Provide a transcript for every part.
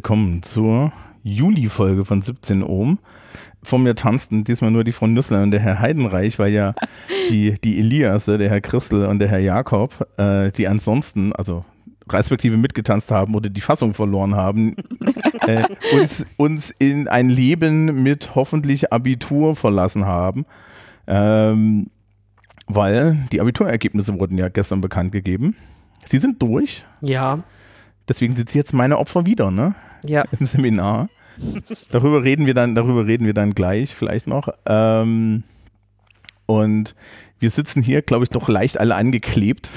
willkommen zur Juli-Folge von 17 Ohm. Vor mir tanzten diesmal nur die Frau Nüssler und der Herr Heidenreich, weil ja die, die Elias, der Herr Christel und der Herr Jakob, äh, die ansonsten, also respektive mitgetanzt haben oder die Fassung verloren haben, äh, uns, uns in ein Leben mit hoffentlich Abitur verlassen haben. Ähm, weil die Abiturergebnisse wurden ja gestern bekannt gegeben. Sie sind durch. Ja. Deswegen sind sie jetzt meine Opfer wieder, ne? Ja. Im Seminar. darüber reden wir dann, darüber reden wir dann gleich vielleicht noch. Ähm, und wir sitzen hier, glaube ich, doch leicht alle angeklebt.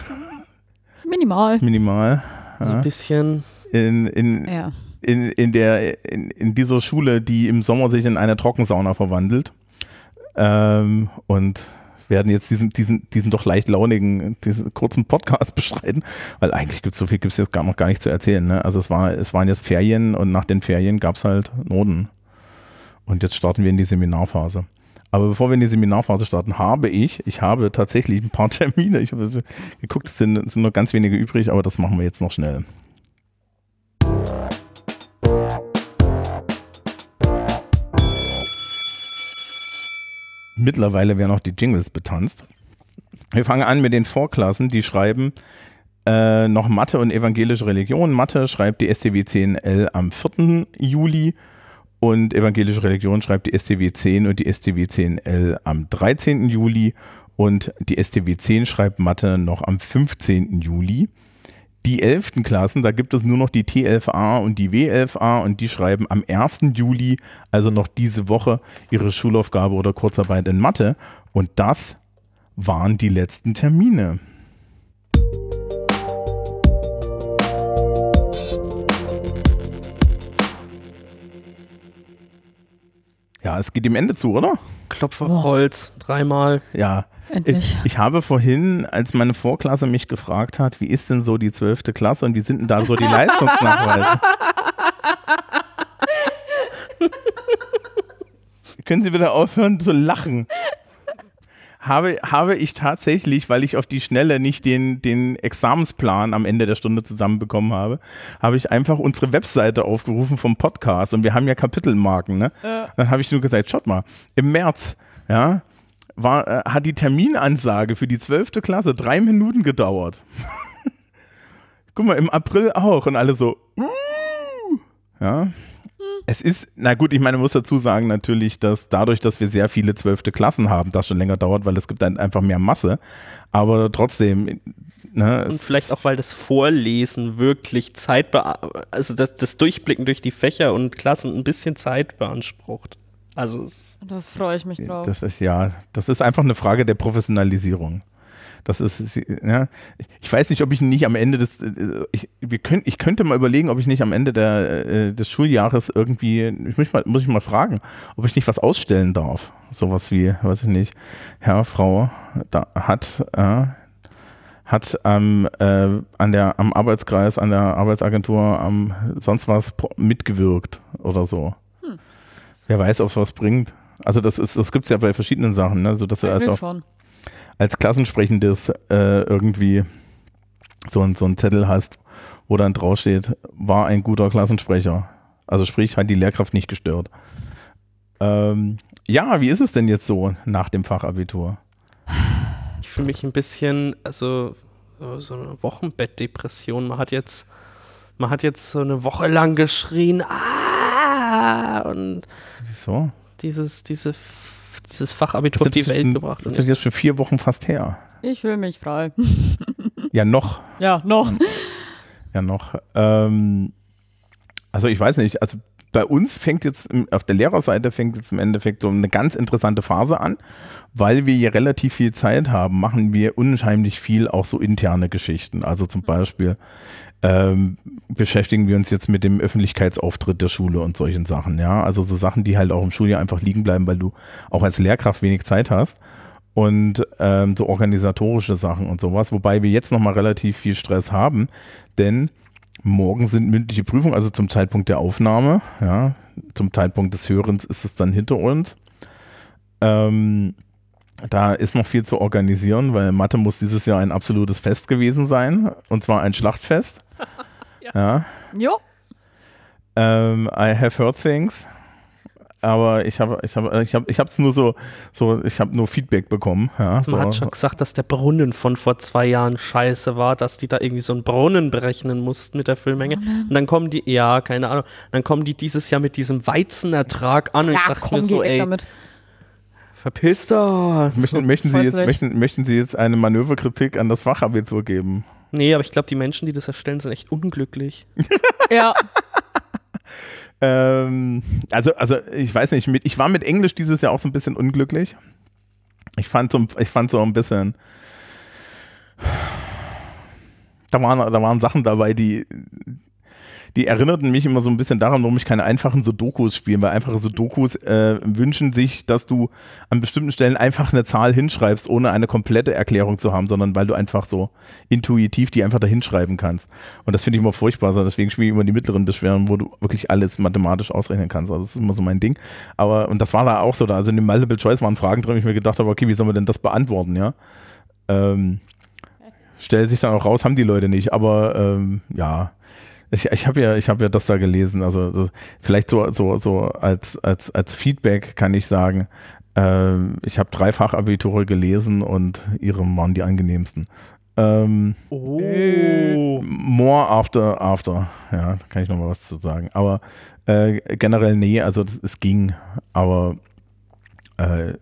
Minimal. Minimal. Ja. So ein bisschen. In, in, ja. in, in, der, in, in dieser Schule, die im Sommer sich in eine Trockensauna verwandelt. Ähm, und werden jetzt diesen, diesen, diesen doch leicht launigen, diesen kurzen Podcast bestreiten, weil eigentlich gibt es so viel, gibt es jetzt gar noch gar nicht zu erzählen. Ne? Also es, war, es waren jetzt Ferien und nach den Ferien gab es halt Noten. Und jetzt starten wir in die Seminarphase. Aber bevor wir in die Seminarphase starten, habe ich, ich habe tatsächlich ein paar Termine. Ich habe geguckt, es sind, es sind noch ganz wenige übrig, aber das machen wir jetzt noch schnell. Mittlerweile werden auch die Jingles betanzt. Wir fangen an mit den Vorklassen, die schreiben äh, noch Mathe und evangelische Religion. Mathe schreibt die STW 10L am 4. Juli und evangelische Religion schreibt die STW 10 und die STW 10L am 13. Juli und die STW 10 schreibt Mathe noch am 15. Juli die 11. Klassen, da gibt es nur noch die T11a und die W11a und die schreiben am 1. Juli, also noch diese Woche, ihre Schulaufgabe oder Kurzarbeit in Mathe. Und das waren die letzten Termine. Ja, es geht dem Ende zu, oder? Klopfer Holz, dreimal. Ja, Endlich. Ich, ich, habe vorhin, als meine Vorklasse mich gefragt hat, wie ist denn so die zwölfte Klasse und wie sind denn da so die Leistungsnachweise? Können Sie wieder aufhören zu lachen? Habe, habe ich tatsächlich, weil ich auf die Schnelle nicht den, den Examensplan am Ende der Stunde zusammenbekommen habe, habe ich einfach unsere Webseite aufgerufen vom Podcast und wir haben ja Kapitelmarken, ne? Ja. Dann habe ich nur gesagt, schaut mal, im März, ja, war, äh, hat die Terminansage für die 12. Klasse drei Minuten gedauert. Guck mal, im April auch und alle so, uh, ja. Es ist, na gut, ich meine, man muss dazu sagen natürlich, dass dadurch, dass wir sehr viele zwölfte Klassen haben, das schon länger dauert, weil es gibt dann einfach mehr Masse. Aber trotzdem, Ne, und vielleicht auch, weil das Vorlesen wirklich Zeit, also das, das Durchblicken durch die Fächer und Klassen ein bisschen Zeit beansprucht. Also da freue ich mich drauf. Das ist ja, das ist einfach eine Frage der Professionalisierung. Das ist, ja, ich weiß nicht, ob ich nicht am Ende des, ich, wir können, ich könnte mal überlegen, ob ich nicht am Ende der, äh, des Schuljahres irgendwie, ich muss, mal, muss ich mal fragen, ob ich nicht was ausstellen darf. Sowas wie, weiß ich nicht, Herr, Frau, da hat, äh, hat ähm, äh, an der, am Arbeitskreis, an der Arbeitsagentur, am sonst was mitgewirkt oder so. Wer weiß, ob es was bringt. Also das ist, das gibt es ja bei verschiedenen Sachen, ne? So dass du also schon. Als Klassensprechendes äh, irgendwie so, ein, so einen Zettel hast, wo dann draufsteht, war ein guter Klassensprecher. Also sprich, hat die Lehrkraft nicht gestört. Ähm, ja, wie ist es denn jetzt so nach dem Fachabitur? Ich fühle mich ein bisschen, also so eine Wochenbettdepression. Man hat jetzt, man hat jetzt so eine Woche lang geschrien, ah, und Wieso? Dieses, diese, dieses Fachabitur auf die Welt ein, gebracht. Das ist jetzt schon vier Wochen fast her. Ich fühle mich frei. ja, noch. Ja, noch. Ja, noch. Ähm, also ich weiß nicht, also bei uns fängt jetzt auf der Lehrerseite fängt jetzt im Endeffekt so eine ganz interessante Phase an, weil wir hier relativ viel Zeit haben, machen wir unheimlich viel auch so interne Geschichten. Also zum Beispiel ähm, beschäftigen wir uns jetzt mit dem Öffentlichkeitsauftritt der Schule und solchen Sachen. Ja, also so Sachen, die halt auch im Schuljahr einfach liegen bleiben, weil du auch als Lehrkraft wenig Zeit hast und ähm, so organisatorische Sachen und sowas. Wobei wir jetzt nochmal relativ viel Stress haben, denn morgen sind mündliche Prüfungen, also zum Zeitpunkt der Aufnahme. Ja, zum Zeitpunkt des Hörens ist es dann hinter uns. Ähm, da ist noch viel zu organisieren, weil Mathe muss dieses Jahr ein absolutes Fest gewesen sein. Und zwar ein Schlachtfest. ja. ja. Jo. Ähm, I have heard things. Aber ich habe ich habe ich habe ich habe es nur so so ich habe nur Feedback bekommen. Ja, Man so. hat schon gesagt, dass der Brunnen von vor zwei Jahren scheiße war, dass die da irgendwie so einen Brunnen berechnen mussten mit der Füllmenge. Und dann kommen die, ja, keine Ahnung, dann kommen die dieses Jahr mit diesem Weizenertrag an und ich Ja, dachte komm, mir so, ey, damit. verpiss doch. Möchten, möchten, Sie jetzt, nicht. möchten, möchten Sie jetzt eine Manöverkritik an das Fachabitur geben? Nee, aber ich glaube, die Menschen, die das erstellen, sind echt unglücklich. Ja, Ähm, also, also ich weiß nicht, mit, ich war mit Englisch dieses Jahr auch so ein bisschen unglücklich. Ich fand so, ich fand so ein bisschen. Da waren, da waren Sachen dabei, die, die erinnerten mich immer so ein bisschen daran, warum ich keine einfachen Sudokus spiele, weil einfache Sudokus äh, wünschen sich, dass du an bestimmten Stellen einfach eine Zahl hinschreibst, ohne eine komplette Erklärung zu haben, sondern weil du einfach so intuitiv die einfach da hinschreiben kannst. Und das finde ich immer furchtbar, also deswegen spiele ich immer die mittleren Beschwerden, wo du wirklich alles mathematisch ausrechnen kannst. Also das ist immer so mein Ding. Aber, und das war da auch so, da, also in dem Multiple Choice waren Fragen drin, ich mir gedacht habe, okay, wie sollen wir denn das beantworten, ja? Ähm, stellt sich dann auch raus, haben die Leute nicht, aber ähm, ja, ich, ich habe ja, ich habe ja das da gelesen. Also das, vielleicht so, so, so als, als, als Feedback kann ich sagen, ähm, ich habe dreifach Abiture gelesen und ihre waren die angenehmsten. Ähm, Oh. more after after, ja, da kann ich noch mal was zu sagen. Aber äh, generell nee, also das, es ging. Aber äh,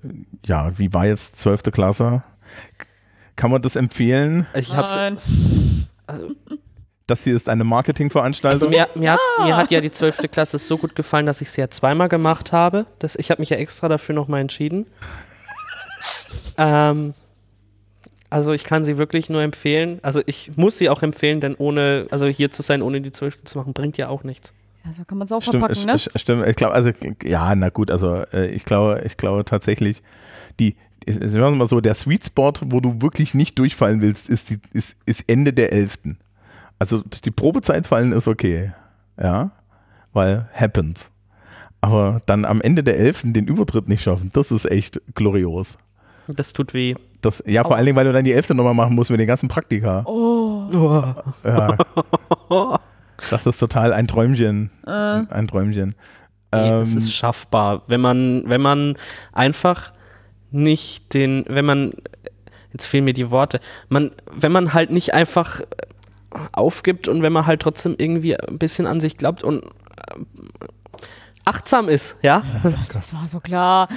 ja, wie war jetzt 12. Klasse? Kann man das empfehlen? Ich hab's, Nein. also, Das hier ist eine Marketingveranstaltung. also mir, mir, hat, mir hat ja die 12. Klasse so gut gefallen, dass ich sie ja zweimal gemacht habe. Das, ich habe mich ja extra dafür nochmal entschieden. ähm, also ich kann sie wirklich nur empfehlen. Also ich muss sie auch empfehlen, denn ohne, also hier zu sein, ohne die 12. zu machen, bringt ja auch nichts. ja, so kann man es auch Stimmt, verpacken, ne? st- stimmt. Ich glaube, also ja, na gut, also äh, ich glaube, ich glaube tatsächlich, die, sagen wir mal so, der Sweet Spot, wo du wirklich nicht durchfallen willst, ist, die, ist, ist Ende der 11. Also die Probezeit fallen ist okay, ja, weil happens. Aber dann am Ende der 11. den Übertritt nicht schaffen, das ist echt glorios. Das tut weh. Das, ja, vor allen Dingen, weil du dann die 11. nochmal machen musst mit den ganzen Praktika. Oh, Ja. Das ist total ein Träumchen. äh, Ein Träumchen. Nee, es Ähm, ist schaffbar, wenn man, wenn man einfach nicht den, wenn man, jetzt fehlen mir die Worte, man, wenn man halt nicht einfach aufgibt und wenn man halt trotzdem irgendwie ein bisschen an sich glaubt und äh, achtsam ist, ja? das war so klar.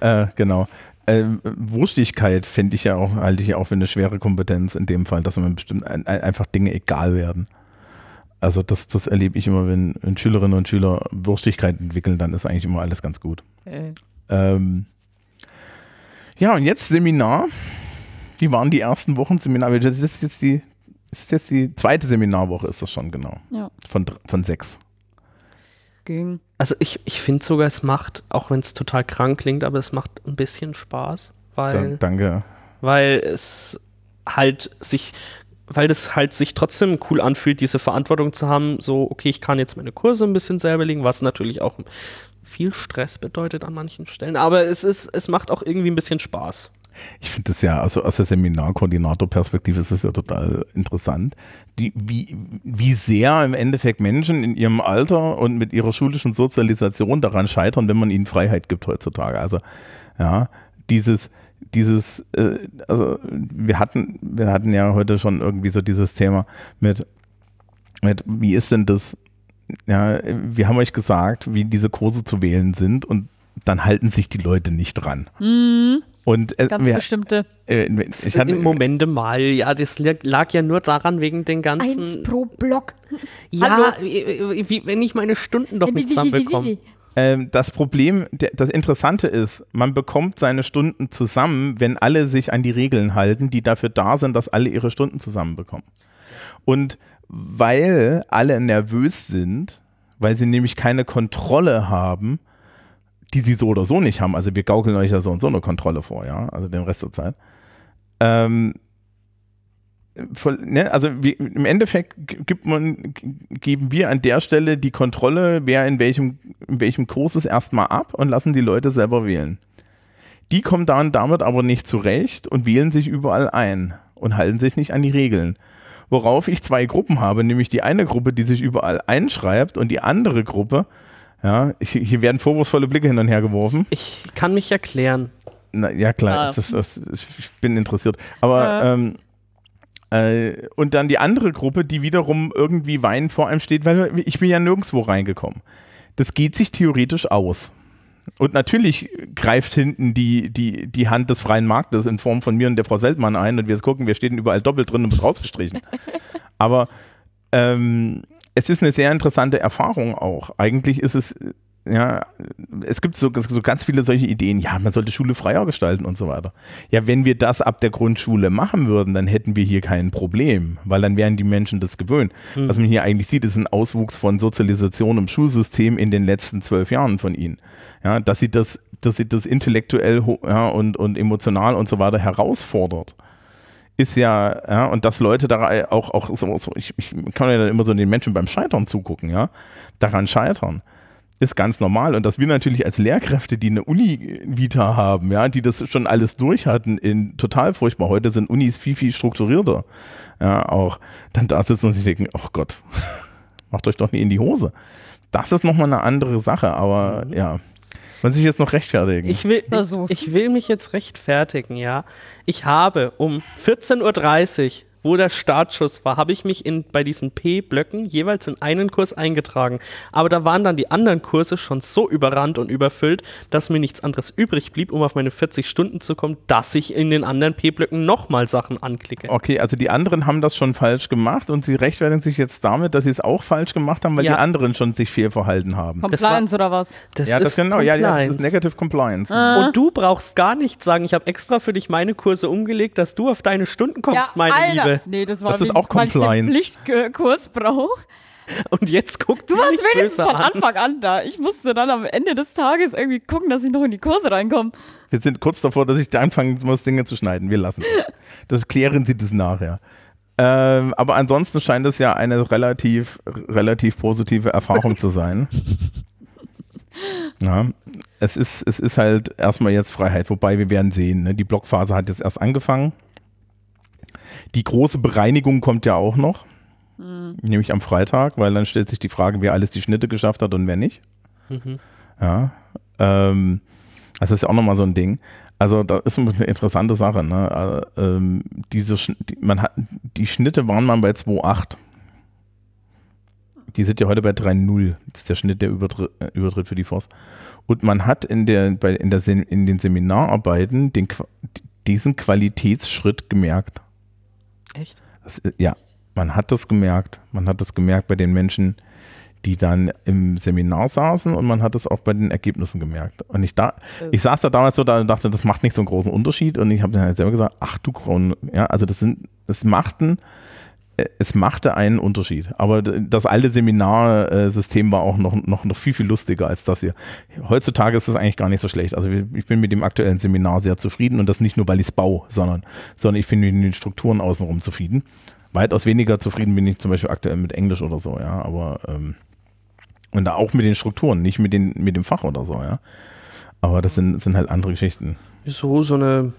Äh, genau. Ähm, Wurstigkeit finde ich ja auch, halte ich ja auch für eine schwere Kompetenz in dem Fall, dass man bestimmt ein, ein, einfach Dinge egal werden. Also das, das erlebe ich immer, wenn, wenn Schülerinnen und Schüler Wurstigkeit entwickeln, dann ist eigentlich immer alles ganz gut. Äh, Ähm, ja, und jetzt Seminar. Wie waren die ersten Wochen Seminar? Das ist jetzt die, das ist jetzt die zweite Seminarwoche, ist das schon genau. Ja. Von, von sechs. ging. Also ich, ich finde sogar, es macht, auch wenn es total krank klingt, aber es macht ein bisschen Spaß, Da, weil, danke. weil es halt sich, weil das halt sich trotzdem cool anfühlt, diese Verantwortung zu haben, so, okay, ich kann jetzt meine Kurse ein bisschen selber legen, was natürlich auch viel Stress bedeutet an manchen Stellen, aber es ist, es macht auch irgendwie ein bisschen Spaß. Ich finde das ja, also aus der Seminarkoordinator-Perspektive ist es ja total interessant, die, wie, wie sehr im Endeffekt Menschen in ihrem Alter und mit ihrer schulischen Sozialisation daran scheitern, wenn man ihnen Freiheit gibt heutzutage. Also, ja, dieses, dieses, äh, also wir hatten, wir hatten ja heute schon irgendwie so dieses Thema mit, mit wie ist denn das, ja, wir haben euch gesagt, wie diese Kurse zu wählen sind und dann halten sich die Leute nicht dran. Mhm, Und äh, ganz wir, bestimmte. äh, ich hatte, Im Moment mal, ja, das lag, ja nur daran wegen den ganzen. Eins pro Block. ja, wie, wie, wenn ich meine Stunden doch nicht zusammenbekomme. ähm, das Problem, das Interessante ist, man bekommt seine Stunden zusammen, wenn alle sich an die Regeln halten, die dafür da sind, dass alle ihre Stunden zusammenbekommen. Und weil alle nervös sind, weil sie nämlich keine Kontrolle haben, die sie so oder so nicht haben, also wir gaukeln euch ja so und so eine Kontrolle vor, ja, also den Rest der Zeit, ähm, ne, also im Endeffekt man, geben wir an der Stelle die Kontrolle, wer in welchem, in welchem Kurs ist, erstmal ab und lassen die Leute selber wählen. Die kommen dann damit aber nicht zurecht und wählen sich überall ein und halten sich nicht an die Regeln. worauf ich zwei Gruppen habe, nämlich die eine Gruppe, die sich überall einschreibt und die andere Gruppe, ja, hier werden vorwurfsvolle Blicke hin und her geworfen. Ich kann mich erklären. Na, ja, klar, Ah. das ist, das, ich bin interessiert. Aber, Ja. ähm, äh, und dann die andere Gruppe, die wiederum irgendwie Wein vor einem steht, weil ich bin ja nirgendwo reingekommen. Das geht sich theoretisch aus. Und natürlich greift hinten die, die, die Hand des freien Marktes in Form von mir und der Frau Seltmann ein und wir gucken, wir stehen überall doppelt drin und wird rausgestrichen. Aber ähm, es ist eine sehr interessante Erfahrung auch. Eigentlich ist es, ja, es gibt so, so ganz viele solche Ideen, ja, man sollte Schule freier gestalten und so weiter. Ja, wenn wir das ab der Grundschule machen würden, dann hätten wir hier kein Problem, weil dann wären die Menschen das gewöhnt. Was man hier eigentlich sieht, ist ein Auswuchs von Sozialisation im Schulsystem in den letzten zwölf Jahren von ihnen. Ja, dass sie das, dass sie das intellektuell ja, und, und emotional und so weiter herausfordert ist ja, ja, und dass Leute da auch, auch so, so ich, ich kann ja dann immer so den Menschen beim Scheitern zugucken, ja, daran scheitern, ist ganz normal. Und dass wir natürlich als Lehrkräfte, die eine Uni-Vita haben, ja, die das schon alles durch hatten, in total furchtbar. Heute sind Unis viel, viel strukturierter, ja, auch dann da sitzen und sich denken, oh Gott, macht euch doch nie in die Hose. Das ist nochmal eine andere Sache, aber ja, man sich jetzt noch rechtfertigen. Ich will, ich, ich will mich jetzt rechtfertigen, ja. Ich habe um 14.30 Uhr, wo der Startschuss war, habe ich mich in, bei diesen P-Blöcken jeweils in einen Kurs eingetragen. Aber da waren dann die anderen Kurse schon so überrannt und überfüllt, dass mir nichts anderes übrig blieb, um auf meine 40 Stunden zu kommen, dass ich in den anderen P-Blöcken nochmal Sachen anklicke. Okay, also die anderen haben das schon falsch gemacht und sie rechtfertigen sich jetzt damit, dass sie es auch falsch gemacht haben, weil Ja. die anderen schon sich fehlverhalten haben. Das war- Compliance oder was? Das ja, das genau, ja, ja, das ist Compliance. Negative Compliance. Und du brauchst gar nicht sagen, ich habe extra für dich meine Kurse umgelegt, dass du auf deine Stunden kommst, meine Alter. Liebe. Nee, das war Das ist auch weil ich den. Pflichtkurs brauche. Und jetzt guckt Du sie warst mich wenigstens von an. Anfang an da. Ich musste dann am Ende des Tages irgendwie gucken, dass ich noch in die Kurse reinkomme. Wir sind kurz davor, dass ich da anfangen muss, Dinge zu schneiden. Wir lassen das. Das klären Sie das nachher. Ähm, aber ansonsten scheint es ja eine relativ, relativ positive Erfahrung zu sein. Ja, es ist, es ist halt erstmal jetzt Freiheit, wobei wir werden sehen, ne? die Blockphase hat jetzt erst angefangen. Die große Bereinigung kommt ja auch noch, nämlich am Freitag, weil dann stellt sich die Frage, wer alles die Schnitte geschafft hat und wer nicht. Ja, ähm, das ist ja auch nochmal so ein Ding. Also das ist eine interessante Sache. Ne? Äh, ähm, diese, die, man hat, die Schnitte waren mal bei 2,8. Die sind ja heute bei 3,0. Das ist der Schnitt der Übertritt, äh, Übertritt für die FOS. Und man hat in, der, bei, in, der, in den Seminararbeiten den, Qua- diesen Qualitätsschritt gemerkt. Echt? Das, ja, man hat das gemerkt. Man hat das gemerkt bei den Menschen, die dann im Seminar saßen und man hat es auch bei den Ergebnissen gemerkt. Und ich da, ich saß da damals so da und dachte, das macht nicht so einen großen Unterschied. Und ich habe dann halt selber gesagt, ach du Kron, ja, also das sind, es machten, es machte einen Unterschied. Aber das alte Seminarsystem war auch noch, noch, noch viel, viel lustiger als das hier. Heutzutage ist es eigentlich gar nicht so schlecht. Also ich bin mit dem aktuellen Seminar sehr zufrieden und das nicht nur, weil ich es baue, sondern, sondern ich bin mit den Strukturen außenrum zufrieden. Weitaus weniger zufrieden bin ich zum Beispiel aktuell mit Englisch oder so, ja. Aber ähm, und da auch mit den Strukturen, nicht mit, den, mit dem Fach oder so, ja. Aber das sind, sind halt andere Geschichten. So, so eine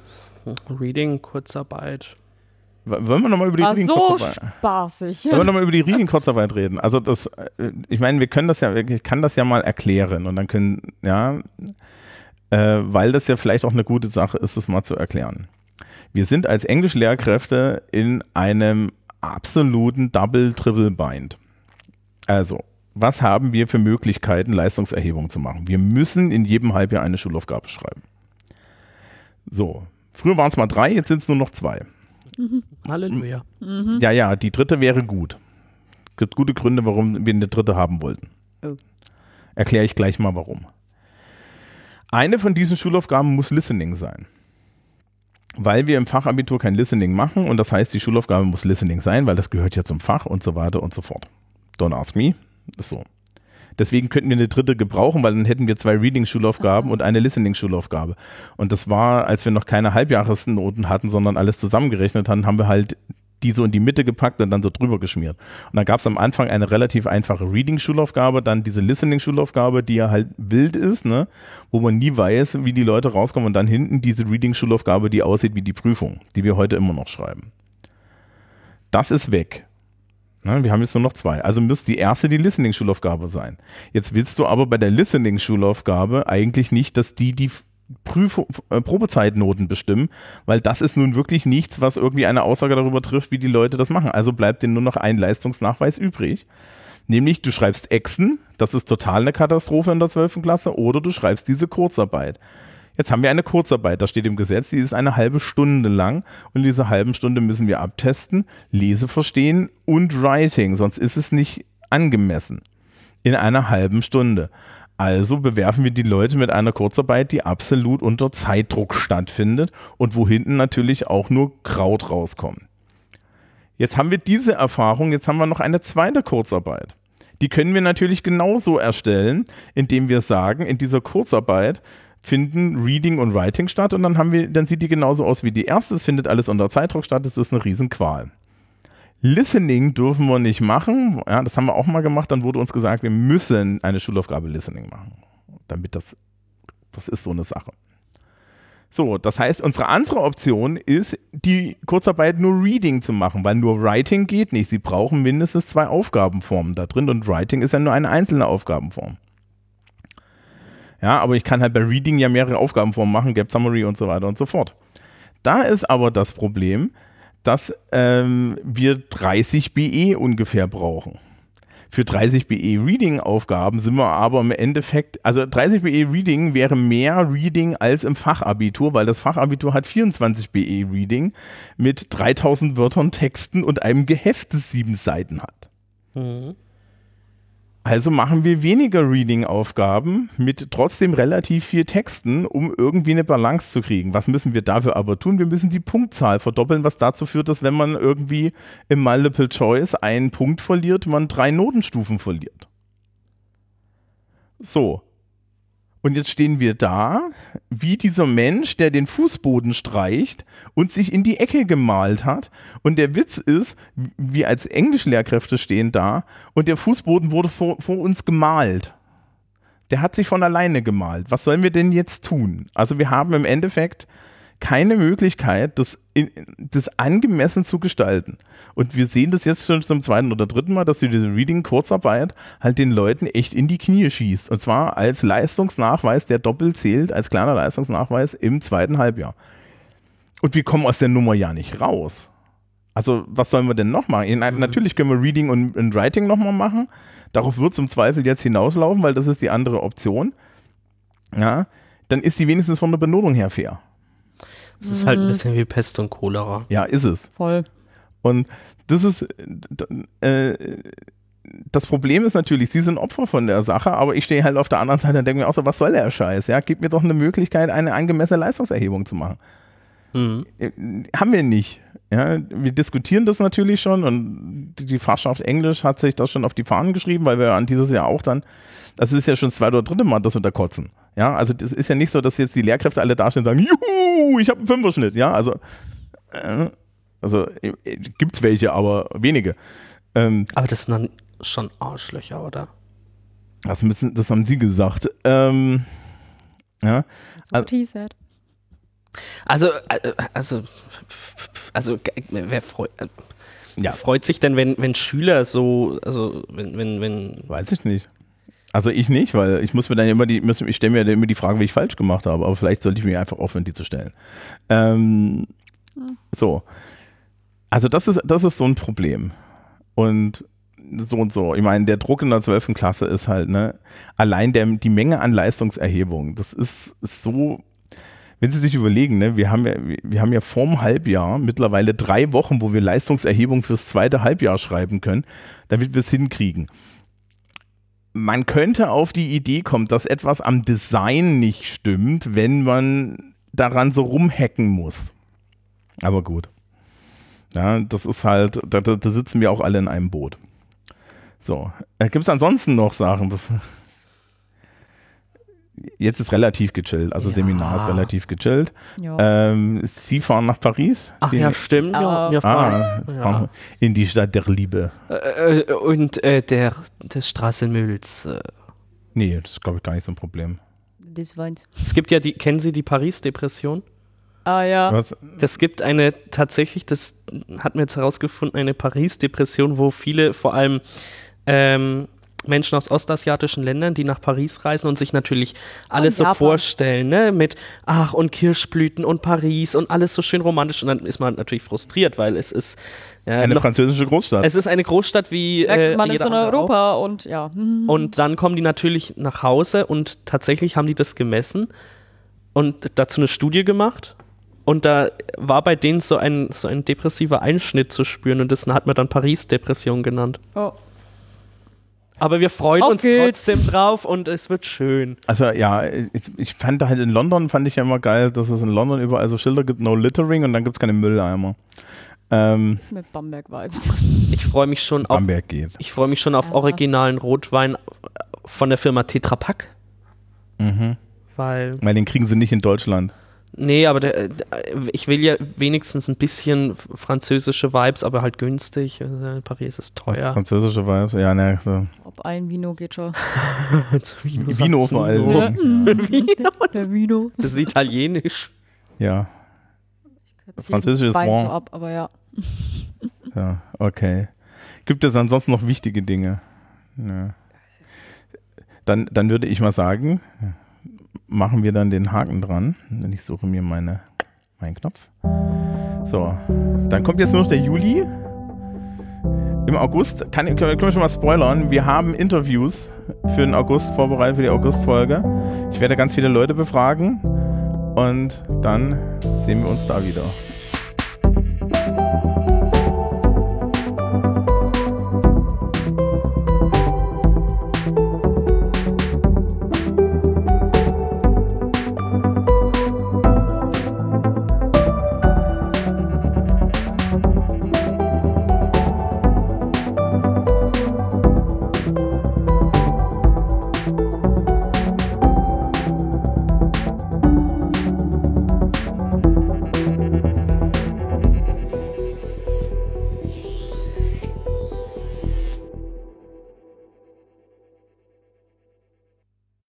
Reading-Kurzarbeit. Wollen wir nochmal über die War so spaßig. Wollen wir nochmal über die Reading Kurzarbeit reden? Also das, äh, ich meine, wir können das ja, ich kann das ja mal erklären und dann können, ja, äh, weil das ja vielleicht auch eine gute Sache ist, das mal zu erklären. Wir sind als Englischlehrkräfte in einem absoluten Double-Triple-Bind. Also, was haben wir für Möglichkeiten, Leistungserhebung zu machen? Wir müssen in jedem Halbjahr eine Schulaufgabe schreiben. So, früher waren es mal drei, jetzt sind es nur noch zwei. Halleluja. Ja, ja, die dritte wäre gut. Gibt gute Gründe, warum wir eine dritte haben wollten. Oh. Erkläre ich gleich mal warum. Eine von diesen Schulaufgaben muss Listening sein. Weil wir im Fachabitur kein Listening machen und das heißt, die Schulaufgabe muss Listening sein, weil das gehört ja zum Fach und so weiter und so fort. Don't ask me. Ist so. Deswegen könnten wir eine dritte gebrauchen, weil dann hätten wir zwei Reading-Schulaufgaben und eine Listening-Schulaufgabe. Und das war, als wir noch keine Halbjahresnoten hatten, sondern alles zusammengerechnet haben, haben wir halt die so in die Mitte gepackt und dann so drüber geschmiert. Und dann gab es am Anfang eine relativ einfache Reading-Schulaufgabe, dann diese Listening-Schulaufgabe, die ja halt wild ist, ne? wo man nie weiß, wie die Leute rauskommen und dann hinten diese Reading-Schulaufgabe, die aussieht wie die Prüfung, die wir heute immer noch schreiben. Das ist weg. Ne, wir haben jetzt nur noch zwei. Also müsste die erste die Listening-Schulaufgabe sein. Jetzt willst du aber bei der Listening-Schulaufgabe eigentlich nicht, dass die die Prüf äh, Probezeitnoten bestimmen, weil das ist nun wirklich nichts, was irgendwie eine Aussage darüber trifft, wie die Leute das machen. Also bleibt denen nur noch ein Leistungsnachweis übrig. Nämlich, du schreibst Exen, das ist total eine Katastrophe in der 12. Klasse, oder du schreibst diese Kurzarbeit. Jetzt haben wir eine Kurzarbeit, da steht im Gesetz, die ist eine halbe Stunde lang und in dieser halben Stunde müssen wir abtesten, Lese verstehen und Writing, sonst ist es nicht angemessen in einer halben Stunde. Also bewerfen wir die Leute mit einer Kurzarbeit, die absolut unter Zeitdruck stattfindet und wo hinten natürlich auch nur Kraut rauskommt. Jetzt haben wir diese Erfahrung, jetzt haben wir noch eine zweite Kurzarbeit. Die können wir natürlich genauso erstellen, indem wir sagen, in dieser Kurzarbeit finden Reading und Writing statt und dann haben wir, dann sieht die genauso aus wie die erste. Es findet alles unter Zeitdruck statt, es ist eine Riesenqual. Listening dürfen wir nicht machen. Ja, das haben wir auch mal gemacht. Dann wurde uns gesagt, wir müssen eine Schulaufgabe Listening machen. Damit das, das ist so eine Sache. So, das heißt, unsere andere Option ist, die Kurzarbeit nur Reading zu machen, weil nur Writing geht nicht. Sie brauchen mindestens zwei Aufgabenformen da drin und Writing ist ja nur eine einzelne Aufgabenform. Ja, aber ich kann halt bei Reading ja mehrere Aufgabenformen machen, Gap Summary und so weiter und so fort. Da ist aber das Problem, dass ähm, wir 30 BE ungefähr brauchen. Für 30 BE Reading Aufgaben sind wir aber im Endeffekt, also 30 BE Reading wäre mehr Reading als im Fachabitur, weil das Fachabitur hat 24 BE Reading mit 3000 Wörtern Texten und einem Geheft, das sieben Seiten hat. Mhm. Also machen wir weniger Reading-Aufgaben mit trotzdem relativ viel Texten, um irgendwie eine Balance zu kriegen. Was müssen wir dafür aber tun? Wir müssen die Punktzahl verdoppeln, was dazu führt, dass wenn man irgendwie im Multiple Choice einen Punkt verliert, man drei Notenstufen verliert. So, und jetzt stehen wir da, wie dieser Mensch, der den Fußboden streicht und sich in die Ecke gemalt hat. Und der Witz ist, wir als Englischlehrkräfte stehen da und der Fußboden wurde vor, vor uns gemalt. Der hat sich von alleine gemalt. Was sollen wir denn jetzt tun? Also wir haben im Endeffekt keine Möglichkeit, das, in, das angemessen zu gestalten. Und wir sehen das jetzt schon zum zweiten oder dritten Mal, dass diese Reading-Kurzarbeit halt den Leuten echt in die Knie schießt. Und zwar als Leistungsnachweis, der doppelt zählt, als kleiner Leistungsnachweis im zweiten Halbjahr. Und wir kommen aus der Nummer ja nicht raus. Also, was sollen wir denn noch machen? Mhm. Natürlich können wir Reading und, und Writing nochmal machen. Darauf wird es im Zweifel jetzt hinauslaufen, weil das ist die andere Option. Ja, dann ist die wenigstens von der Benotung her fair. Es ist halt ein bisschen wie Pest und Cholera. Ja, ist es. Voll. Und das ist, äh, das Problem ist natürlich, sie sind Opfer von der Sache, aber ich stehe halt auf der anderen Seite und denke mir auch so, was soll der Scheiß? Ja, gib mir doch eine Möglichkeit, eine angemessene Leistungserhebung zu machen. Mhm. Äh, haben wir nicht. Ja, wir diskutieren das natürlich schon und die Fachschaft Englisch hat sich das schon auf die Fahnen geschrieben, weil wir an dieses Jahr auch dann, das ist ja schon das zweite oder dritte Mal, das unterkotzen. Ja, also das ist ja nicht so, dass jetzt die Lehrkräfte alle dastehen und sagen, juhu, ich habe einen Fünferschnitt. Ja, also, äh, also äh, gibt es welche, aber wenige. Ähm, aber das sind dann schon Arschlöcher, oder? Das, müssen, das haben sie gesagt. Ähm, ja. Also, also, äh, also, also, wer freut, äh, ja. freut sich denn, wenn, wenn Schüler so, also, wenn, wenn, wenn. Weiß ich nicht. Also ich nicht, weil ich muss mir dann immer die, ich stelle mir immer die Frage, wie ich falsch gemacht habe, aber vielleicht sollte ich mir einfach aufhören, die zu stellen. Ähm, hm. So. Also das ist, das ist so ein Problem. Und so und so. Ich meine, der Druck in der 12. Klasse ist halt, ne, allein der, die Menge an Leistungserhebung, das ist, ist so, wenn Sie sich überlegen, ne, wir haben ja, wir haben ja vorm Halbjahr mittlerweile drei Wochen, wo wir Leistungserhebung fürs zweite Halbjahr schreiben können, damit wir es hinkriegen man könnte auf die Idee kommen, dass etwas am Design nicht stimmt, wenn man daran so rumhacken muss. Aber gut. Ja, das ist halt, da, da sitzen wir auch alle in einem Boot. So, äh, gibt es ansonsten noch Sachen? Jetzt ist relativ gechillt, also ja. Seminar ist relativ gechillt. Ähm, Sie fahren nach Paris? Ach ja, stimmt. Ja, wir fahren, ah, fahren in die Stadt der Liebe. Äh, äh, und äh, der, des Straßenmülls. Äh. Nee, das ist glaube ich gar nicht so ein Problem. Das weint. Es gibt ja die, kennen Sie die Paris-Depression? Ah ja. Was? Das gibt eine tatsächlich, das hat mir jetzt herausgefunden, eine Paris-Depression, wo viele, vor allem ähm, Menschen aus ostasiatischen Ländern, die nach Paris reisen und sich natürlich alles so vorstellen, ne? Mit ach und Kirschblüten und Paris und alles so schön romantisch und dann ist man natürlich frustriert, weil es ist ja, Eine noch, französische Großstadt. es ist eine Großstadt wie äh, man ist in andere auch. Europa und ja. Und dann kommen die natürlich nach Hause und tatsächlich haben die das gemessen und dazu eine Studie gemacht. Und da war bei denen so ein, so ein depressiver Einschnitt zu spüren und das hat man dann Paris-Depression genannt. Oh. Aber wir freuen Auf uns geht's. trotzdem drauf und es wird schön. Also ja, ich, ich fand halt in London, fand ich ja immer geil, dass es in London überall so Schilder gibt, no littering und dann gibt es keine Mülleimer. Ähm, Mit Bamberg-Vibes. Ich freue mich schon auf, Bamberg geht. ich freue mich schon auf Ja. originalen Rotwein von der Firma Tetra Pak, Mhm. weil Weil den kriegen sie nicht in Deutschland. Nee, aber der, der, ich will ja wenigstens ein bisschen französische Vibes, aber halt günstig. Also Paris ist teuer. Französische Vibes. Ja, ne, so. Ob ein Vino geht schon. Vino, Vino vor allem. Ja. Vino. Der Vino. Das ist italienisch. Ja, Jetzt Französisch ist Wein so ab, aber ja. ja, okay. Gibt es ansonsten noch wichtige Dinge? Ja. Dann, dann würde ich mal sagen, machen wir dann den Haken dran. Und Ich suche mir meine, meinen Knopf. So, dann kommt jetzt nur noch der Juli. Im August, kann, können wir schon mal spoilern, wir haben Interviews für den August vorbereitet, für die August-Folge. Ich werde ganz viele Leute befragen und dann sehen wir uns da wieder.